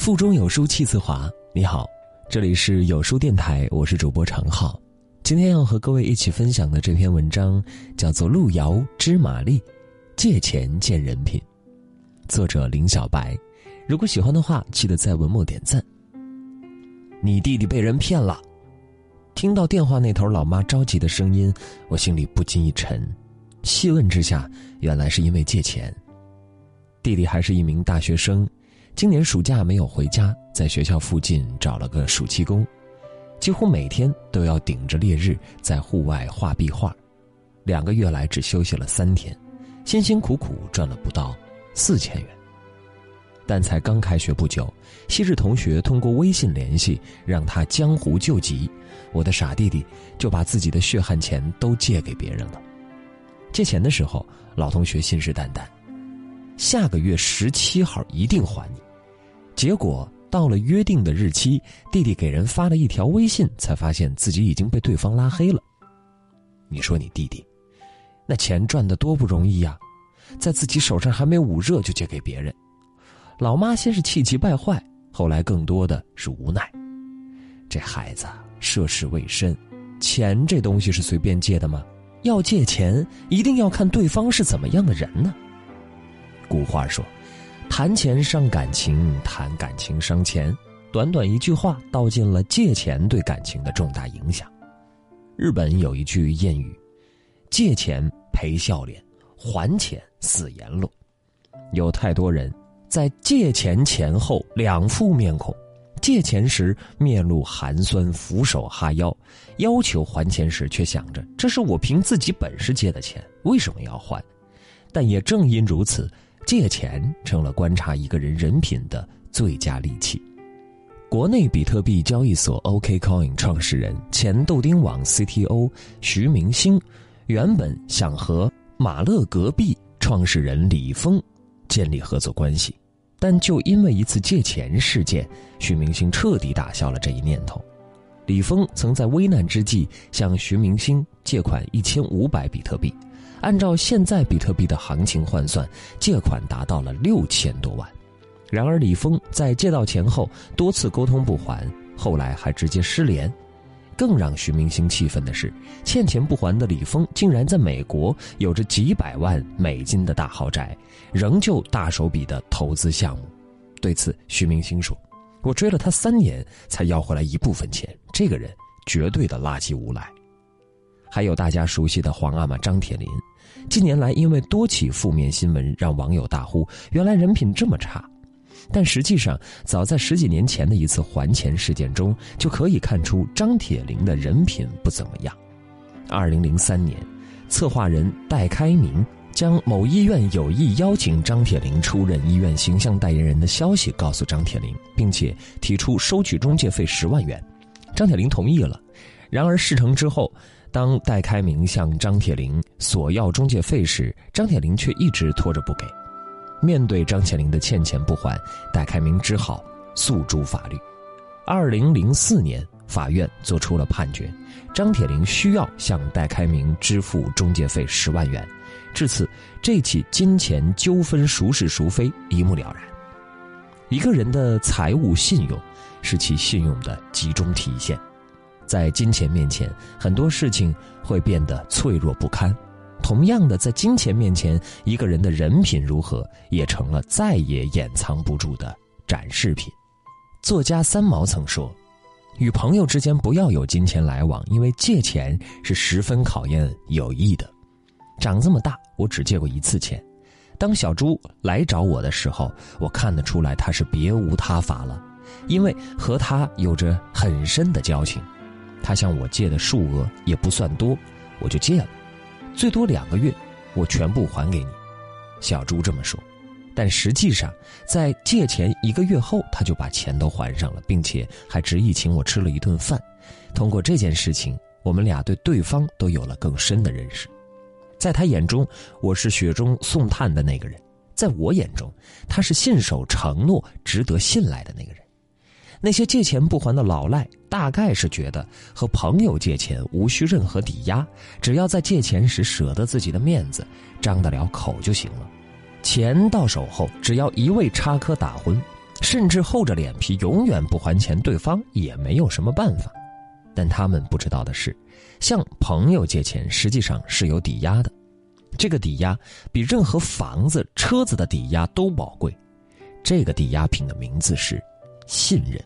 腹中有书气自华。你好，这里是有书电台，我是主播常浩。今天要和各位一起分享的这篇文章叫做《路遥知马力，借钱见人品》，作者林小白。如果喜欢的话，记得在文末点赞。你弟弟被人骗了，听到电话那头老妈着急的声音，我心里不禁一沉。细问之下，原来是因为借钱。弟弟还是一名大学生。今年暑假没有回家，在学校附近找了个暑期工，几乎每天都要顶着烈日在户外画壁画，两个月来只休息了三天，辛辛苦苦赚了不到四千元。但才刚开学不久，昔日同学通过微信联系，让他江湖救急，我的傻弟弟就把自己的血汗钱都借给别人了。借钱的时候，老同学信誓旦旦。下个月十七号一定还你，结果到了约定的日期，弟弟给人发了一条微信，才发现自己已经被对方拉黑了。你说你弟弟，那钱赚的多不容易呀，在自己手上还没捂热就借给别人。老妈先是气急败坏，后来更多的是无奈。这孩子涉世未深，钱这东西是随便借的吗？要借钱一定要看对方是怎么样的人呢？古话说：“谈钱伤感情，谈感情伤钱。”短短一句话，道尽了借钱对感情的重大影响。日本有一句谚语：“借钱赔笑脸，还钱死阎罗。”有太多人在借钱前后两副面孔，借钱时面露寒酸，俯首哈腰；要求还钱时却想着：“这是我凭自己本事借的钱，为什么要还？”但也正因如此。借钱成了观察一个人人品的最佳利器。国内比特币交易所 OKCoin 创始人、前豆丁网 CTO 徐明星，原本想和马勒隔壁创始人李峰建立合作关系，但就因为一次借钱事件，徐明星彻底打消了这一念头。李峰曾在危难之际向徐明星借款一千五百比特币。按照现在比特币的行情换算，借款达到了六千多万。然而，李峰在借到钱后多次沟通不还，后来还直接失联。更让徐明星气愤的是，欠钱不还的李峰竟然在美国有着几百万美金的大豪宅，仍旧大手笔的投资项目。对此，徐明星说：“我追了他三年才要回来一部分钱，这个人绝对的垃圾无赖。”还有大家熟悉的皇阿玛张铁林。近年来，因为多起负面新闻，让网友大呼：“原来人品这么差。”但实际上，早在十几年前的一次还钱事件中，就可以看出张铁林的人品不怎么样。二零零三年，策划人戴开明将某医院有意邀请张铁林出任医院形象代言人的消息告诉张铁林，并且提出收取中介费十万元，张铁林同意了。然而事成之后。当戴开明向张铁林索要中介费时，张铁林却一直拖着不给。面对张铁林的欠钱不还，戴开明只好诉诸法律。二零零四年，法院作出了判决，张铁林需要向戴开明支付中介费十万元。至此，这起金钱纠纷孰是孰非一目了然。一个人的财务信用，是其信用的集中体现。在金钱面前，很多事情会变得脆弱不堪。同样的，在金钱面前，一个人的人品如何，也成了再也掩藏不住的展示品。作家三毛曾说：“与朋友之间不要有金钱来往，因为借钱是十分考验友谊的。”长这么大，我只借过一次钱。当小朱来找我的时候，我看得出来他是别无他法了，因为和他有着很深的交情。他向我借的数额也不算多，我就借了，最多两个月，我全部还给你。小朱这么说，但实际上在借钱一个月后，他就把钱都还上了，并且还执意请我吃了一顿饭。通过这件事情，我们俩对对方都有了更深的认识。在他眼中，我是雪中送炭的那个人；在我眼中，他是信守承诺、值得信赖的那个人。那些借钱不还的老赖，大概是觉得和朋友借钱无需任何抵押，只要在借钱时舍得自己的面子，张得了口就行了。钱到手后，只要一味插科打诨，甚至厚着脸皮永远不还钱，对方也没有什么办法。但他们不知道的是，向朋友借钱实际上是有抵押的，这个抵押比任何房子、车子的抵押都宝贵。这个抵押品的名字是信任。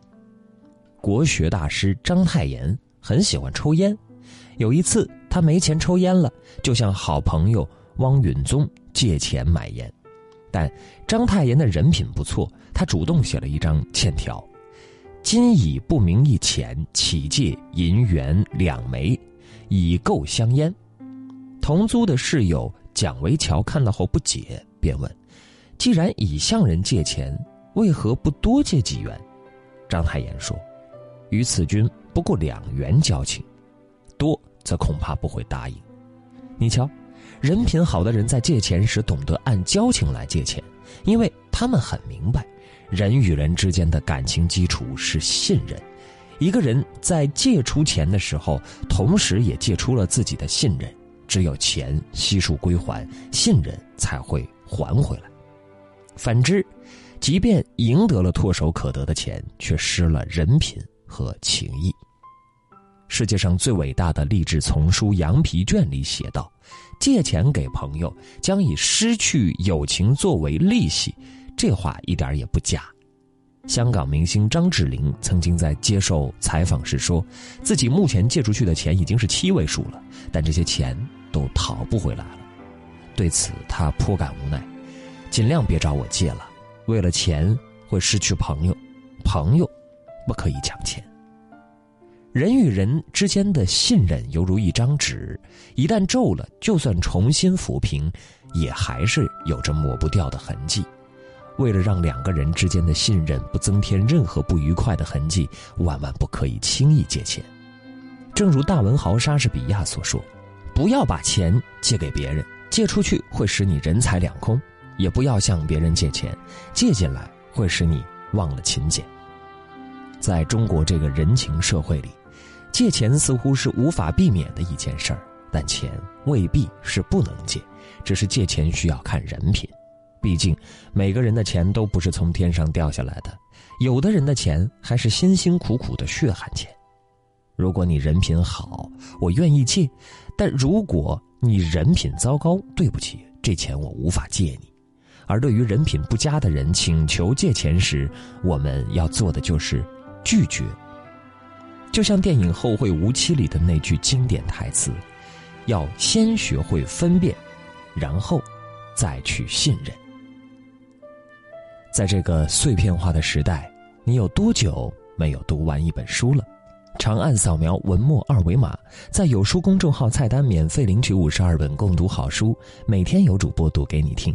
国学大师章太炎很喜欢抽烟，有一次他没钱抽烟了，就向好朋友汪允宗借钱买烟。但章太炎的人品不错，他主动写了一张欠条：“今以不明一钱起借银元两枚，以购香烟。”同租的室友蒋维桥看到后不解，便问：“既然已向人借钱，为何不多借几元？”章太炎说：“与此君不过两元交情，多则恐怕不会答应。你瞧。”人品好的人在借钱时懂得按交情来借钱，因为他们很明白，人与人之间的感情基础是信任。一个人在借出钱的时候，同时也借出了自己的信任。只有钱悉数归还，信任才会还回来。反之，即便赢得了唾手可得的钱，却失了人品和情谊。世界上最伟大的励志丛书《羊皮卷》里写道：“借钱给朋友，将以失去友情作为利息。”这话一点也不假。香港明星张智霖曾经在接受采访时说，自己目前借出去的钱已经是七位数了，但这些钱都讨不回来了。对此，他颇感无奈：“尽量别找我借了，为了钱会失去朋友，朋友不可以抢钱。”人与人之间的信任犹如一张纸，一旦皱了，就算重新抚平，也还是有着抹不掉的痕迹。为了让两个人之间的信任不增添任何不愉快的痕迹，万万不可以轻易借钱。正如大文豪莎士比亚所说：“不要把钱借给别人，借出去会使你人财两空；也不要向别人借钱，借进来会使你忘了勤俭。”在中国这个人情社会里。借钱似乎是无法避免的一件事儿，但钱未必是不能借，只是借钱需要看人品。毕竟每个人的钱都不是从天上掉下来的，有的人的钱还是辛辛苦苦的血汗钱。如果你人品好，我愿意借；但如果你人品糟糕，对不起，这钱我无法借你。而对于人品不佳的人请求借钱时，我们要做的就是拒绝。就像电影《后会无期》里的那句经典台词：“要先学会分辨，然后再去信任。”在这个碎片化的时代，你有多久没有读完一本书了？长按扫描文末二维码，在有书公众号菜单免费领取五十二本共读好书，每天有主播读给你听。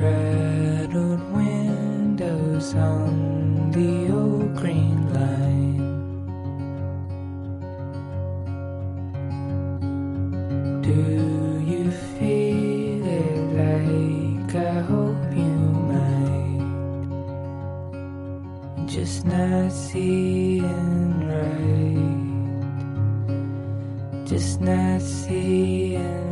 Rattled windows on the old green line. Do you feel it like I hope you might? Just not seeing Just not seeing